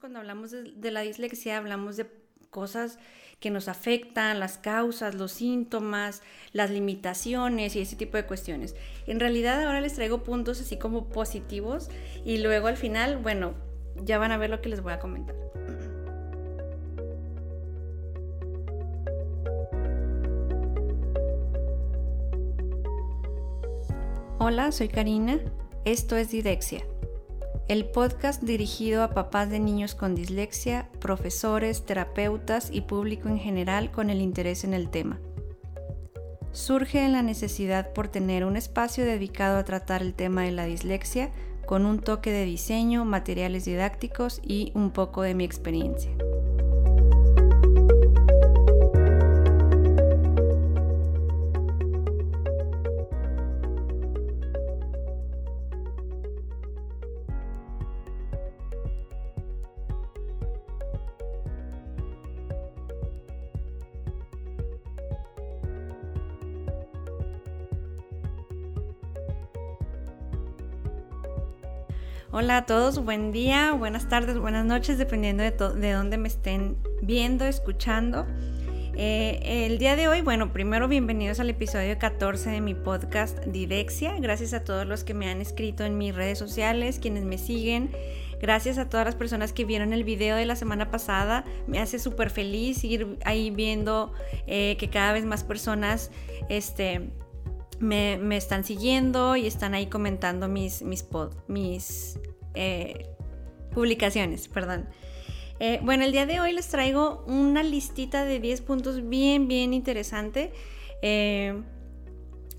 cuando hablamos de, la dislexia hablamos de cosas que nos afectan, las causas, los síntomas, las limitaciones y ese tipo de cuestiones. En realidad ahora les traigo puntos así como positivos y luego al final, bueno, ya van a ver lo que les voy a comentar. Hola, soy Karina. Esto es Didexia el podcast dirigido a papás de niños con dislexia, profesores, terapeutas y público en general con el interés en el tema. Surge en la necesidad por tener un espacio dedicado a tratar el tema de la dislexia con un toque de diseño, materiales didácticos y un poco de mi experiencia. Hola a todos, buen día, buenas tardes, buenas noches, dependiendo de, de dónde me estén viendo, escuchando. Eh, el día de hoy, bueno, primero bienvenidos al episodio 14 de mi podcast Didexia. Gracias a todos los que me han escrito en mis redes sociales, quienes me siguen. Gracias a todas las personas que vieron el video de la semana pasada. Me hace súper feliz ir ahí viendo eh, que cada vez más personas este, me, están siguiendo y están ahí comentando mis, mis, mis eh, publicaciones, perdón. Eh, bueno, el día de hoy les traigo una listita de 10 puntos bien, bien interesante. Eh,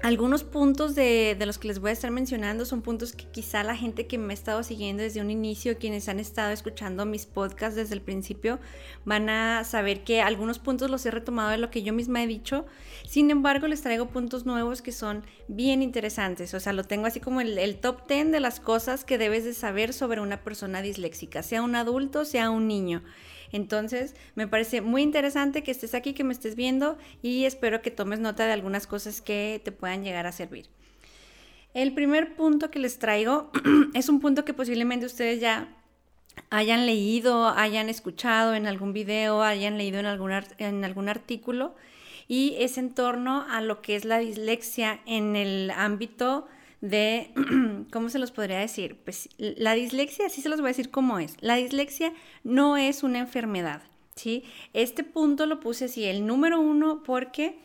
algunos puntos de, los que les voy a estar mencionando son puntos que quizá la gente que me ha estado siguiendo desde un inicio, quienes han estado escuchando mis podcasts desde el principio, van a saber que algunos puntos los he retomado de lo que yo misma he dicho. Sin embargo, les traigo puntos nuevos que son bien interesantes. O sea, lo tengo así como el, el top 10 de las cosas que debes de saber sobre una persona disléxica, sea un adulto, sea un niño. Entonces, me parece muy interesante que estés aquí, que me estés viendo y espero que tomes nota de algunas cosas que te puedan llegar a servir. El primer punto que les traigo es un punto que posiblemente ustedes ya hayan leído, hayan escuchado en algún video, hayan leído en algún, en algún artículo y es en torno a lo que es la dislexia en el ámbito de, ¿cómo se los podría decir? Pues la dislexia, así se los voy a decir cómo es. La dislexia no es una enfermedad, ¿sí? Este punto lo puse así, el número uno, porque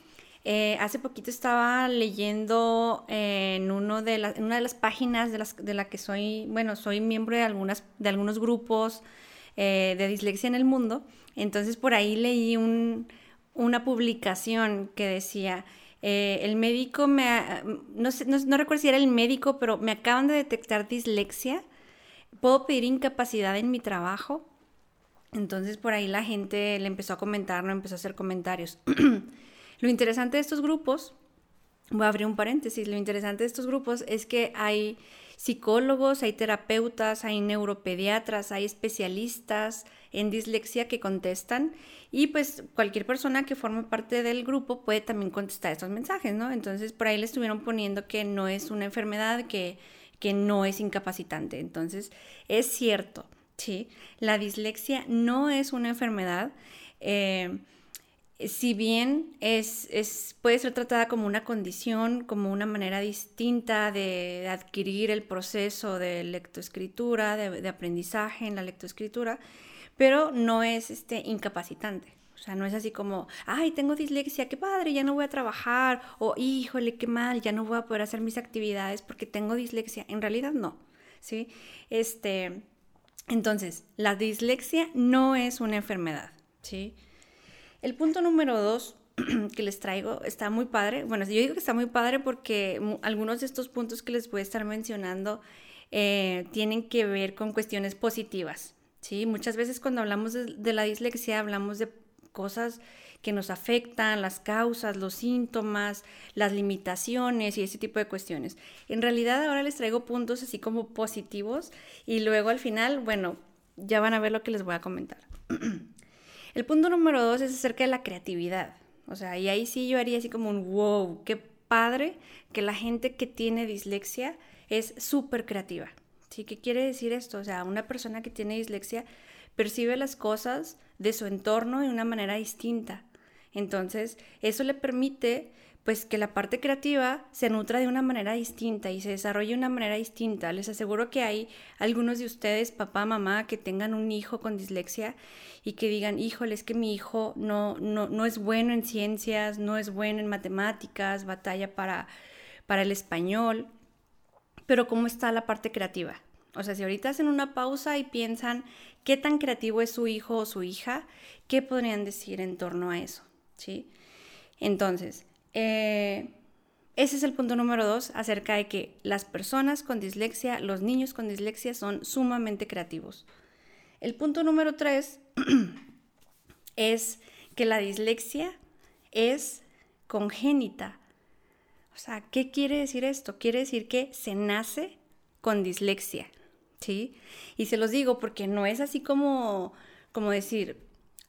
eh, hace poquito estaba leyendo en, uno de una de las páginas de, las, de la que soy, bueno, soy miembro de, algunas, de algunos grupos eh, de dislexia en el mundo. Entonces por ahí leí un, una publicación que decía, eh, el médico me, no, sé, no, recuerdo si era el médico, pero me acaban de detectar dislexia. ¿Puedo pedir incapacidad en mi trabajo? Entonces por ahí la gente le empezó a comentar, no empezó a hacer comentarios. lo interesante de estos grupos, voy a abrir un paréntesis, lo interesante de estos grupos es que hay psicólogos, hay terapeutas, hay neuropediatras, hay especialistas en dislexia que contestan y pues cualquier persona que forme parte del grupo puede también contestar estos mensajes, ¿no? Entonces por ahí le estuvieron poniendo que no es una enfermedad, que, que no es incapacitante. Entonces es cierto, ¿sí? La dislexia no es una enfermedad. Eh, si bien es, es, puede ser tratada como una condición, como una manera distinta de, adquirir el proceso de lectoescritura, de, aprendizaje en la lectoescritura, pero no es este, incapacitante. O sea, no es así como, ay, tengo dislexia, qué padre, ya no voy a trabajar, o híjole, qué mal, ya no voy a poder hacer mis actividades porque tengo dislexia. En realidad no, ¿sí? Este, entonces, la dislexia no es una enfermedad, ¿sí? El punto número dos que les traigo está muy padre. Bueno, yo digo que está muy padre porque algunos de estos puntos que les voy a estar mencionando eh, tienen que ver con cuestiones positivas. ¿sí? Muchas veces cuando hablamos de, la dislexia hablamos de cosas que nos afectan, las causas, los síntomas, las limitaciones y ese tipo de cuestiones. En realidad ahora les traigo puntos así como positivos y luego al final, bueno, ya van a ver lo que les voy a comentar. El punto número dos es acerca de la creatividad. O sea, y ahí sí yo haría así como un wow, qué padre que la gente que tiene dislexia es súper creativa. ¿Sí? ¿Qué quiere decir esto? O sea, una persona que tiene dislexia percibe las cosas de su entorno de una manera distinta. Entonces, eso le permite pues que la parte creativa se nutra de una manera distinta y se desarrolle de una manera distinta. Les aseguro que hay algunos de ustedes, papá, mamá, que tengan un hijo con dislexia y que digan, híjole, es que mi hijo no, no, no es bueno en ciencias, no es bueno en matemáticas, batalla para, para el español, pero ¿cómo está la parte creativa? O sea, si ahorita hacen una pausa y piensan qué tan creativo es su hijo o su hija, ¿qué podrían decir en torno a eso? ¿Sí? Entonces, eh, ese es el punto número dos acerca de que las personas con dislexia, los niños con dislexia son sumamente creativos. El punto número tres es que la dislexia es congénita. O sea, ¿qué quiere decir esto? Quiere decir que se nace con dislexia, ¿sí? Y se los digo porque no es así como, como decir,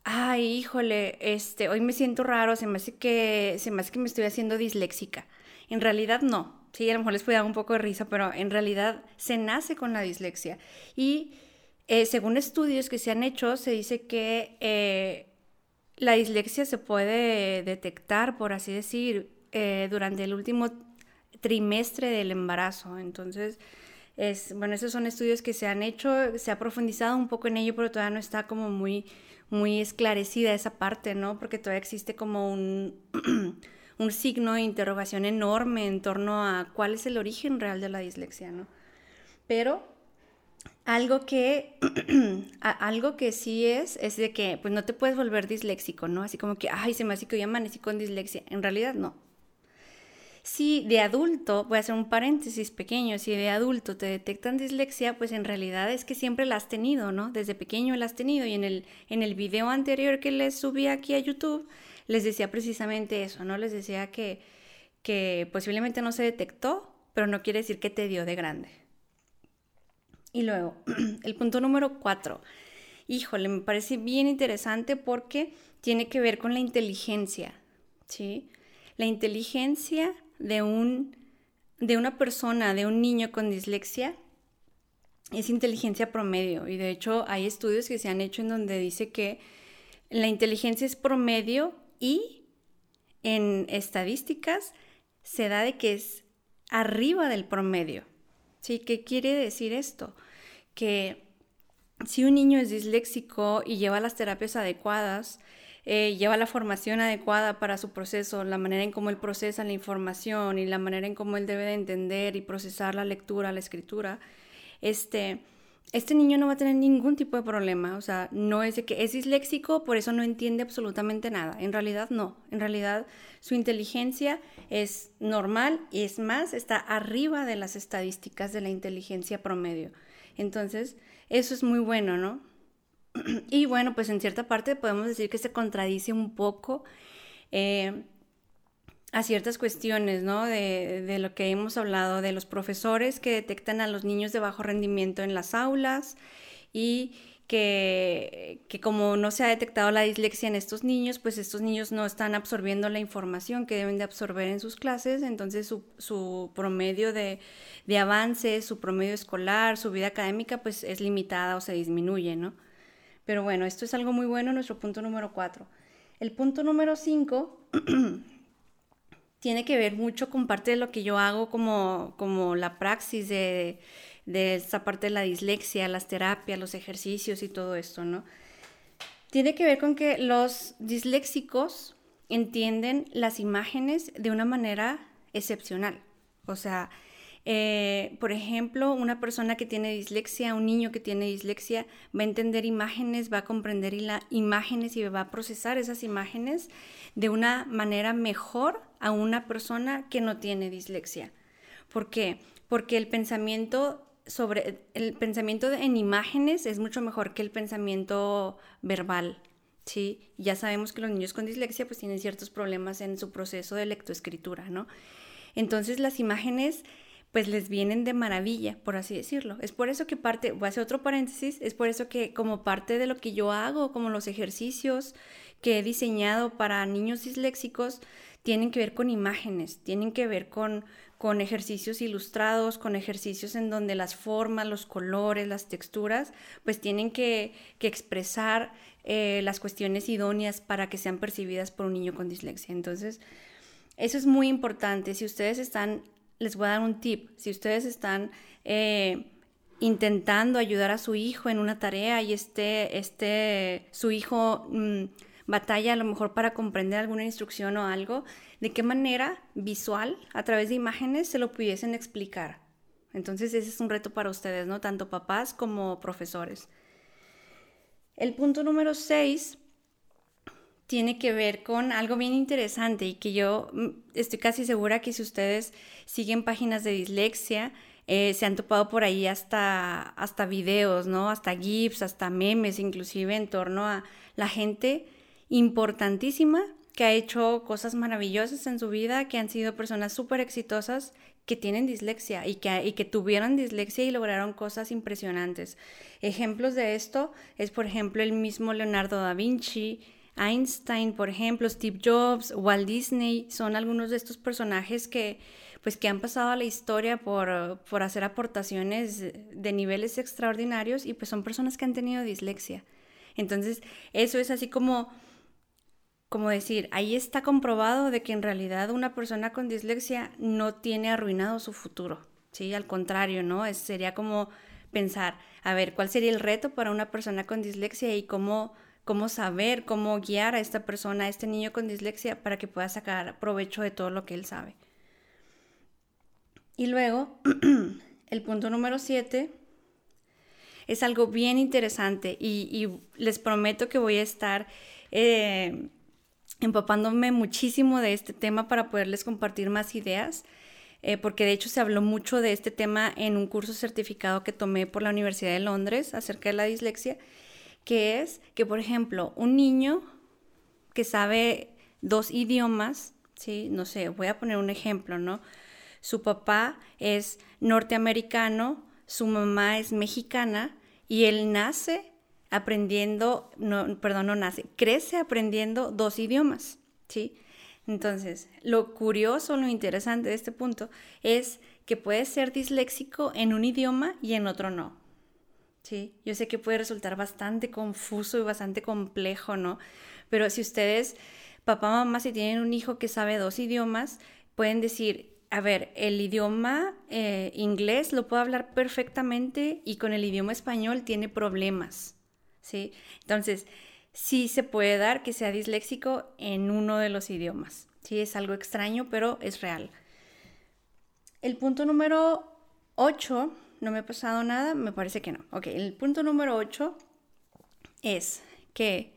ay, híjole, este, hoy me siento raro, se me hace que, se me hace que me estoy haciendo disléxica. En realidad no. Sí, a lo mejor les puede dar un poco de risa, pero en realidad se nace con la dislexia. Y eh, según estudios que se han hecho, se dice que eh, la dislexia se puede detectar, por así decir, eh, durante el último trimestre del embarazo. Entonces, es, bueno, esos son estudios que se han hecho, se ha profundizado un poco en ello, pero todavía no está como muy muy esclarecida esa parte, ¿no? Porque todavía existe como un, un signo de interrogación enorme en torno a cuál es el origen real de la dislexia, ¿no? Pero algo que, algo que sí es, es de que pues no te puedes volver disléxico, ¿no? Así como que, ay, se me hace que hoy amanecí con dislexia. En realidad no. Si de adulto, voy a hacer un paréntesis pequeño, si de adulto te detectan dislexia, pues en realidad es que siempre la has tenido, ¿no? Desde pequeño la has tenido y en el, en el video anterior que les subí aquí a YouTube, les decía precisamente eso, ¿no? Les decía que, que posiblemente no se detectó, pero no quiere decir que te dio de grande. Y luego, el punto número cuatro. Híjole, me parece bien interesante porque tiene que ver con la inteligencia, ¿sí? La inteligencia de, un, de una persona, de un niño con dislexia, es inteligencia promedio. Y de hecho hay estudios que se han hecho en donde dice que la inteligencia es promedio y en estadísticas se da de que es arriba del promedio. ¿Sí? ¿Qué quiere decir esto? Que si un niño es disléxico y lleva las terapias adecuadas, eh, lleva la formación adecuada para su proceso, la manera en cómo él procesa la información y la manera en cómo él debe de entender y procesar la lectura, la escritura, este, este niño no va a tener ningún tipo de problema. O sea, no es que es disléxico, por eso no entiende absolutamente nada. En realidad no. En realidad su inteligencia es normal y es más, está arriba de las estadísticas de la inteligencia promedio. Entonces, eso es muy bueno, ¿no? Y bueno, pues en cierta parte podemos decir que se contradice un poco eh, a ciertas cuestiones, ¿no? De, de, lo que hemos hablado, de los profesores que detectan a los niños de bajo rendimiento en las aulas y que, que, como no se ha detectado la dislexia en estos niños, pues estos niños no están absorbiendo la información que deben de absorber en sus clases, entonces su, su promedio de, de avance, su promedio escolar, su vida académica, pues es limitada o se disminuye, ¿no? Pero bueno, esto es algo muy bueno, nuestro punto número cuatro. El punto número cinco tiene que ver mucho con parte de lo que yo hago como, como la praxis de, de esta parte de la dislexia, las terapias, los ejercicios y todo esto, ¿no? Tiene que ver con que los disléxicos entienden las imágenes de una manera excepcional. O sea, eh, por ejemplo, una persona que tiene dislexia, un niño que tiene dislexia, va a entender imágenes, va a comprender imágenes y va a procesar esas imágenes de una manera mejor a una persona que no tiene dislexia. ¿Por qué? Porque el pensamiento sobre el pensamiento en imágenes es mucho mejor que el pensamiento verbal. Sí, ya sabemos que los niños con dislexia pues tienen ciertos problemas en su proceso de lectoescritura, ¿no? Entonces las imágenes pues les vienen de maravilla, por así decirlo. Es por eso que parte, voy a hacer otro paréntesis, es por eso que como parte de lo que yo hago, como los ejercicios que he diseñado para niños disléxicos, tienen que ver con imágenes, tienen que ver con, con ejercicios ilustrados, con ejercicios en donde las formas, los colores, las texturas, pues tienen que, expresar eh, las cuestiones idóneas para que sean percibidas por un niño con dislexia. Entonces, eso es muy importante. Si ustedes están, les voy a dar un tip, si ustedes están... Eh, intentando ayudar a su hijo en una tarea y este, este, su hijo mm, batalla a lo mejor para comprender alguna instrucción o algo, de qué manera visual, a través de imágenes, se lo pudiesen explicar. Entonces ese es un reto para ustedes, ¿no? Tanto papás como profesores. El punto número 6 tiene que ver con algo bien interesante y que yo mm, estoy casi segura que si ustedes siguen páginas de dislexia, eh, se han topado por ahí hasta, hasta videos, ¿no? Hasta GIFs, hasta memes, inclusive en torno a la gente importantísima que ha hecho cosas maravillosas en su vida, que han sido personas súper exitosas, que tienen dislexia y que, y que tuvieron dislexia y lograron cosas impresionantes. Ejemplos de esto es, por ejemplo, el mismo Leonardo da Vinci, Einstein, por ejemplo, Steve Jobs, Walt Disney, son algunos de estos personajes que, pues que han pasado a la historia por, por hacer aportaciones de niveles extraordinarios y pues son personas que han tenido dislexia. Entonces, eso es así como, como decir, ahí está comprobado de que en realidad una persona con dislexia no tiene arruinado su futuro, ¿sí? Al contrario, ¿no? Es, sería como pensar, a ver, ¿cuál sería el reto para una persona con dislexia y cómo, cómo saber, cómo guiar a esta persona, a este niño con dislexia, para que pueda sacar provecho de todo lo que él sabe? Y luego, el punto número 7 es algo bien interesante y, les prometo que voy a estar eh, empapándome muchísimo de este tema para poderles compartir más ideas, eh, porque de hecho se habló mucho de este tema en un curso certificado que tomé por la Universidad de Londres acerca de la dislexia, que es que, por ejemplo, un niño que sabe dos idiomas, ¿sí? No sé, voy a poner un ejemplo, ¿no? Su papá es norteamericano, su mamá es mexicana y él nace aprendiendo, no, perdón, no nace, crece aprendiendo dos idiomas, ¿sí? Entonces, lo curioso, lo interesante de este punto es que puede ser disléxico en un idioma y en otro no. ¿Sí? Yo sé que puede resultar bastante confuso y bastante complejo, ¿no? Pero si ustedes, papá, mamá, si tienen un hijo que sabe dos idiomas, pueden decir, a ver, el idioma eh, inglés lo puedo hablar perfectamente y con el idioma español tiene problemas, ¿sí? Entonces, sí se puede dar que sea disléxico en uno de los idiomas, ¿sí? Es algo extraño, pero es real. El punto número 8, no me ha pasado nada, me parece que no. Ok, el punto número 8 es que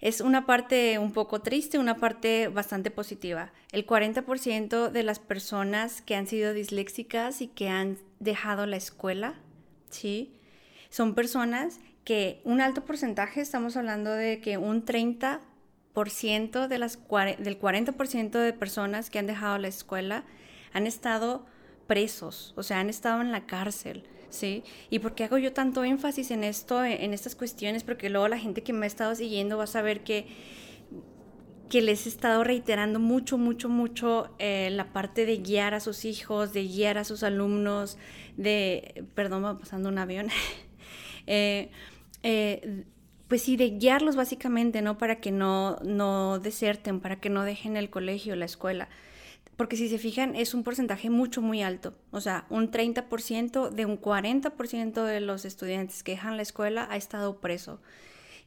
es una parte un poco triste, una parte bastante positiva. El 40% de las personas que han sido disléxicas y que han dejado la escuela, ¿sí? Son personas que un alto porcentaje, estamos hablando de que un 30% de las, del 40% de personas que han dejado la escuela han estado presos, o sea, han estado en la cárcel. ¿sí? ¿Y por qué hago yo tanto énfasis en esto, en estas cuestiones? Porque luego la gente que me ha estado siguiendo va a saber que, que les he estado reiterando mucho, mucho, mucho eh, la parte de guiar a sus hijos, de guiar a sus alumnos, de, perdón, va pasando un avión, eh, eh, pues sí, de guiarlos básicamente, ¿no? Para que no, no deserten, para que no dejen el colegio, la escuela porque si se fijan es un porcentaje mucho, muy alto. O sea, un 30% de un 40% de los estudiantes que dejan la escuela ha estado preso.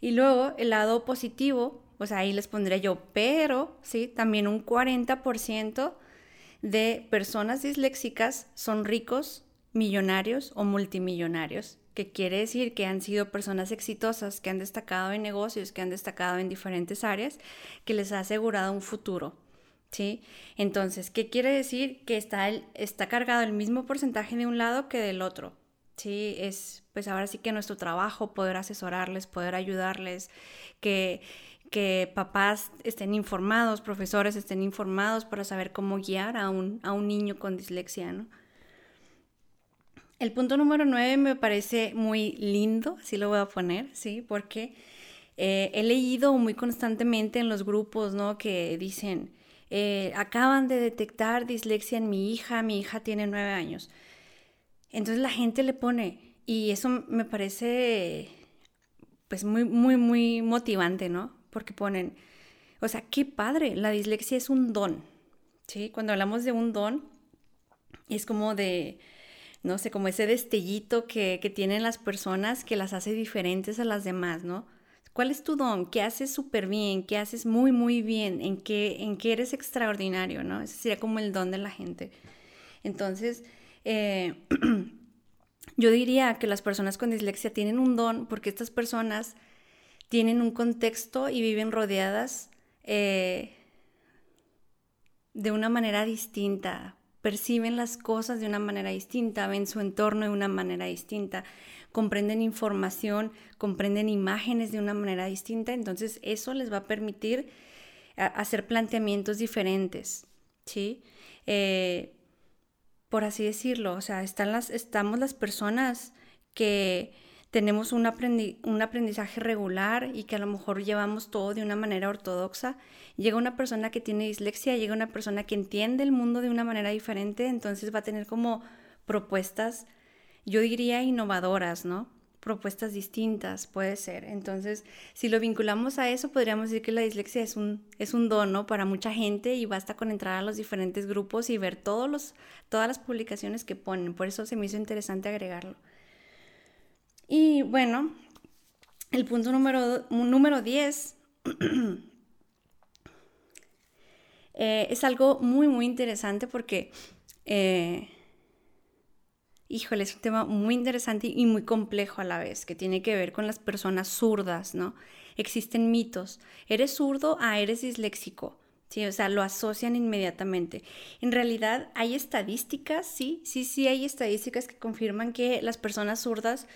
Y luego el lado positivo, sea, ahí les pondré yo, pero sí, también un 40% de personas disléxicas son ricos, millonarios o multimillonarios, que quiere decir que han sido personas exitosas, que han destacado en negocios, que han destacado en diferentes áreas, que les ha asegurado un futuro ¿sí? Entonces, ¿qué quiere decir? Que está, está cargado el mismo porcentaje de un lado que del otro, ¿sí? Es, pues ahora sí que nuestro trabajo poder asesorarles, poder ayudarles, que, que papás estén informados, profesores estén informados para saber cómo guiar a un, a un niño con dislexia, ¿no? El punto número nueve me parece muy lindo, así lo voy a poner, ¿sí? Porque eh, he leído muy constantemente en los grupos, ¿no? Que dicen, eh, acaban de detectar dislexia en mi hija, mi hija tiene nueve años. Entonces la gente le pone, y eso me parece pues muy, muy, muy motivante, ¿no? Porque ponen, o sea, qué padre, la dislexia es un don, ¿sí? Cuando hablamos de un don, es como de, no sé, como ese destellito que, que tienen las personas que las hace diferentes a las demás, ¿no? ¿Cuál es tu don? ¿Qué haces súper bien? ¿Qué haces muy, muy bien? ¿En qué, ¿En qué eres extraordinario? ¿no? Ese sería como el don de la gente. Entonces, eh, yo diría que las personas con dislexia tienen un don porque estas personas tienen un contexto y viven rodeadas eh, de una manera distinta, perciben las cosas de una manera distinta, ven su entorno de una manera distinta, comprenden información, comprenden imágenes de una manera distinta, entonces eso les va a permitir hacer planteamientos diferentes, ¿sí? Eh, por así decirlo, o sea, están las, estamos las personas que tenemos un, un, aprendizaje regular y que a lo mejor llevamos todo de una manera ortodoxa. Llega una persona que tiene dislexia, llega una persona que entiende el mundo de una manera diferente, entonces va a tener como propuestas yo diría innovadoras, ¿no? Propuestas distintas, puede ser. Entonces, si lo vinculamos a eso, podríamos decir que la dislexia es un, es un don, Para mucha gente y basta con entrar a los diferentes grupos y ver todos los, todas las publicaciones que ponen. Por eso se me hizo interesante agregarlo. Y bueno, el punto número, número 10 eh, es algo muy, muy interesante porque eh, híjole, es un tema muy interesante y muy complejo a la vez, que tiene que ver con las personas zurdas, ¿no? Existen mitos. ¿Eres zurdo? Ah, eres disléxico. Sí, o sea, lo asocian inmediatamente. En realidad hay estadísticas, sí, sí, sí hay estadísticas que confirman que las personas zurdas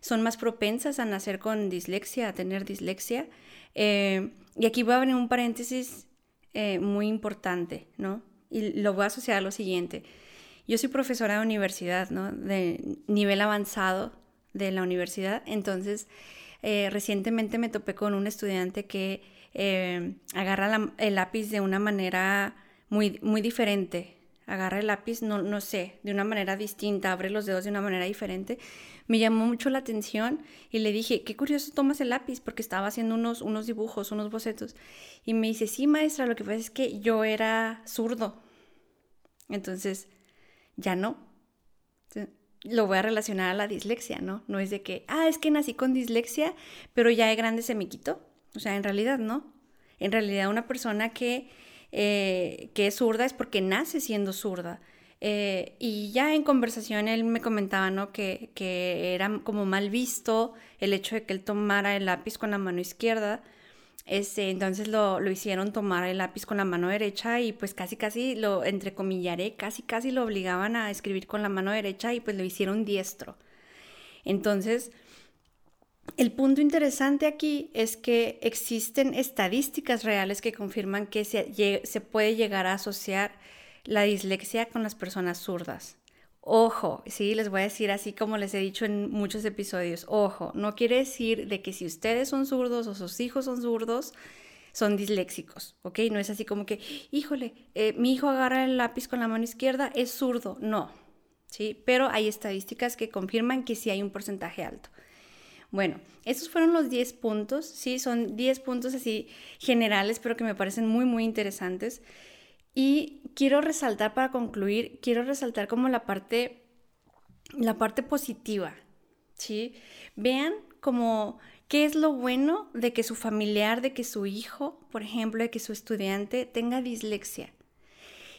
son más propensas a nacer con dislexia, a tener dislexia. Eh, y aquí voy a abrir un paréntesis eh, muy importante, ¿no? Y lo voy a asociar a lo siguiente. Yo soy profesora de universidad, ¿no? De nivel avanzado de la universidad. Entonces, eh, recientemente me topé con un estudiante que eh, agarra el lápiz de una manera muy, muy diferente. Agarra el lápiz, no, no sé, de una manera distinta, abre los dedos de una manera diferente. Me llamó mucho la atención y le dije, qué curioso tomas el lápiz, porque estaba haciendo unos, unos dibujos, unos bocetos. Y me dice, sí, maestra, lo que pasa es que yo era zurdo. Entonces, ya no. Lo voy a relacionar a la dislexia, ¿no? No es de que, ah, es que nací con dislexia, pero ya de grande se me quitó. O sea, en realidad no. En realidad una persona que, eh, que es zurda es porque nace siendo zurda. Eh, y ya en conversación él me comentaba, ¿no? Que, que era como mal visto el hecho de que él tomara el lápiz con la mano izquierda este, entonces lo, lo, hicieron tomar el lápiz con la mano derecha y pues casi casi lo entrecomillaré, casi casi lo obligaban a escribir con la mano derecha y pues lo hicieron diestro. Entonces, el punto interesante aquí es que existen estadísticas reales que confirman que se, se puede llegar a asociar la dislexia con las personas zurdas. Ojo, sí, les voy a decir así como les he dicho en muchos episodios, ojo, no quiere decir de que si ustedes son zurdos o sus hijos son zurdos, son disléxicos, ¿ok? No es así como que, híjole, eh, mi hijo agarra el lápiz con la mano izquierda, es zurdo, no, ¿sí? Pero hay estadísticas que confirman que sí hay un porcentaje alto. Bueno, esos fueron los 10 puntos, sí, son 10 puntos así generales, pero que me parecen muy, muy interesantes. Y quiero resaltar para concluir, quiero resaltar como la parte, la parte positiva, ¿sí? Vean como qué es lo bueno de que su familiar, de que su hijo, por ejemplo, de que su estudiante tenga dislexia.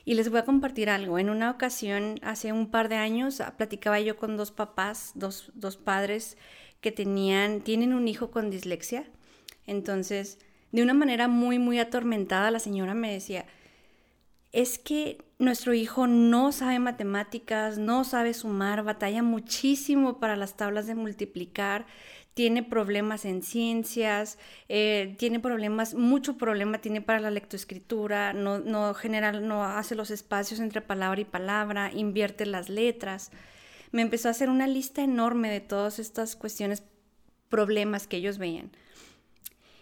Y les voy a compartir algo. En una ocasión, hace un par de años, ah, platicaba yo con dos papás, dos, dos padres que tenían, tienen un hijo con dislexia. Entonces, de una manera muy, muy atormentada, la señora me decía, es que nuestro hijo no sabe matemáticas, no sabe sumar, batalla muchísimo para las tablas de multiplicar, tiene problemas en ciencias, eh, tiene problemas, mucho problema tiene para la lectoescritura, no, no, general, no hace los espacios entre palabra y palabra, invierte las letras. Me empezó a hacer una lista enorme de todas estas cuestiones, problemas que ellos veían.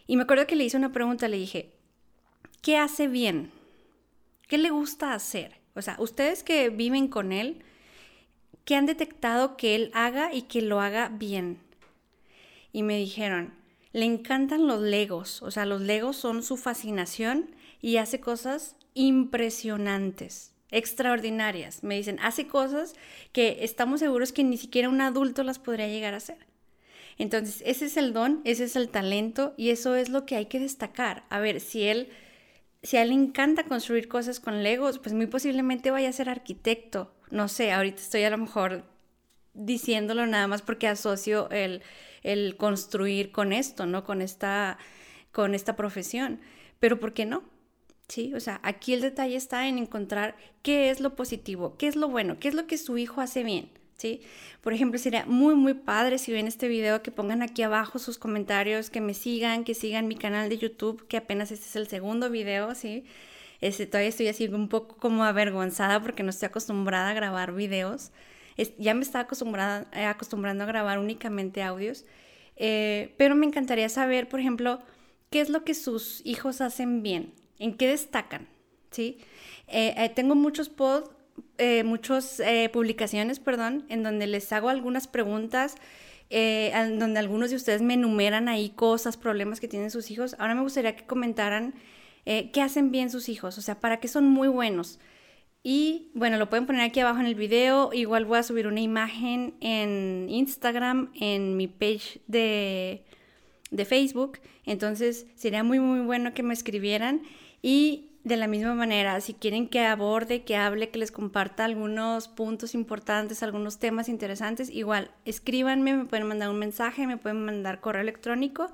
Y me acuerdo que le hice una pregunta, le dije, ¿qué hace bien? ¿Qué le gusta hacer? O sea, ustedes que viven con él, ¿qué han detectado que él haga y que lo haga bien? Y me dijeron, le encantan los legos, o sea, los legos son su fascinación y hace cosas impresionantes, extraordinarias. Me dicen, hace cosas que estamos seguros que ni siquiera un adulto las podría llegar a hacer. Entonces, ese es el don, ese es el talento y eso es lo que hay que destacar. A ver, si él, si a él le encanta construir cosas con Legos, pues muy posiblemente vaya a ser arquitecto. No sé, ahorita estoy a lo mejor diciéndolo nada más porque asocio el, el construir con esto, ¿no? Con esta, con esta profesión. Pero ¿por qué no? Sí, o sea, aquí el detalle está en encontrar qué es lo positivo, qué es lo bueno, qué es lo que su hijo hace bien. ¿Sí? Por ejemplo, sería muy, muy padre si ven este video que pongan aquí abajo sus comentarios, que me sigan, que sigan mi canal de YouTube, que apenas este es el segundo video, ¿sí? Este, todavía estoy así un poco como avergonzada porque no estoy acostumbrada a grabar videos. ya me estaba acostumbrada, eh, acostumbrando a grabar únicamente audios. Eh, pero me encantaría saber, por ejemplo, qué es lo que sus hijos hacen bien, en qué destacan, ¿sí? Eh, tengo muchos posts eh, muchas eh, publicaciones, perdón, en donde les hago algunas preguntas, eh, en donde algunos de ustedes me enumeran ahí cosas, problemas que tienen sus hijos. Ahora me gustaría que comentaran qué hacen bien sus hijos, o sea, para qué son muy buenos. Y bueno, lo pueden poner aquí abajo en el video. Igual voy a subir una imagen en Instagram, en mi page de, de Facebook. Entonces sería muy, muy bueno que me escribieran. Y de la misma manera, si quieren que aborde, que hable, que les comparta algunos puntos importantes, algunos temas interesantes, igual escríbanme, me pueden mandar un mensaje, me pueden mandar correo electrónico.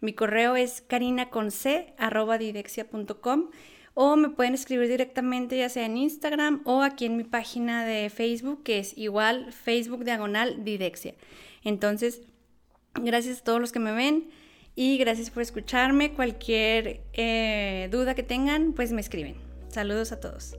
Mi correo es carinaconc.com o me pueden escribir directamente ya sea en Instagram o aquí en mi página de Facebook que es igual Facebook diagonal Didexia. Entonces, gracias a todos los que me ven. Y gracias por escucharme. Cualquier eh, duda que tengan, pues me escriben. Saludos a todos.